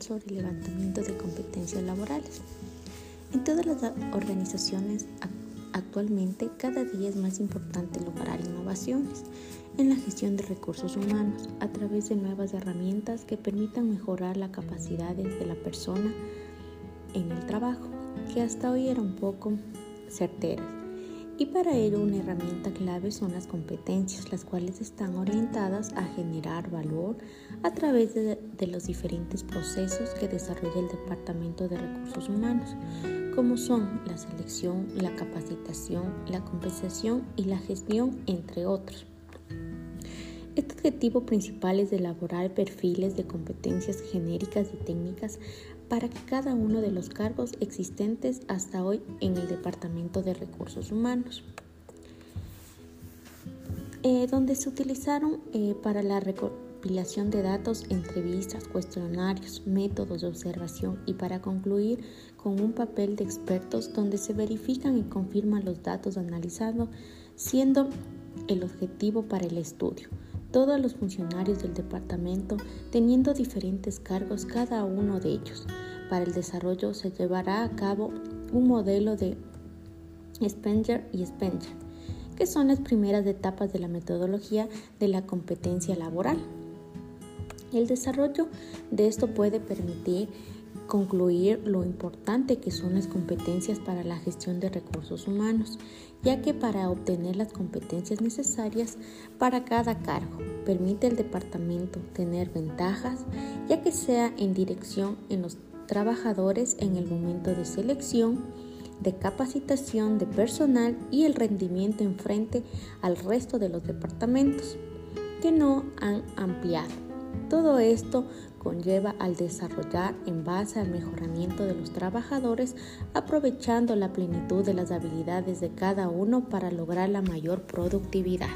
sobre el levantamiento de competencias laborales. En todas las organizaciones actualmente cada día es más importante lograr innovaciones en la gestión de recursos humanos a través de nuevas herramientas que permitan mejorar las capacidades de la persona en el trabajo, que hasta hoy era un poco certeras. Y para ello una herramienta clave son las competencias, las cuales están orientadas a generar valor a través de, los diferentes procesos que desarrolla el Departamento de Recursos Humanos, como son la selección, la capacitación, la compensación y la gestión, entre otros. Este objetivo principal es elaborar perfiles de competencias genéricas y técnicas para que cada uno de los cargos existentes hasta hoy en el Departamento de Recursos Humanos, eh, donde se utilizaron eh, para la recopilación de datos, entrevistas, cuestionarios, métodos de observación y para concluir con un papel de expertos donde se verifican y confirman los datos analizados, siendo el objetivo para el estudio todos los funcionarios del departamento teniendo diferentes cargos cada uno de ellos. Para el desarrollo se llevará a cabo un modelo de Spenger y Spenger, que son las primeras etapas de la metodología de la competencia laboral. El desarrollo de esto puede permitir concluir lo importante que son las competencias para la gestión de recursos humanos, ya que para obtener las competencias necesarias para cada cargo permite al departamento tener ventajas, ya que sea en dirección en los trabajadores en el momento de selección, de capacitación de personal y el rendimiento en frente al resto de los departamentos que no han ampliado. Todo esto conlleva al desarrollar en base al mejoramiento de los trabajadores, aprovechando la plenitud de las habilidades de cada uno para lograr la mayor productividad.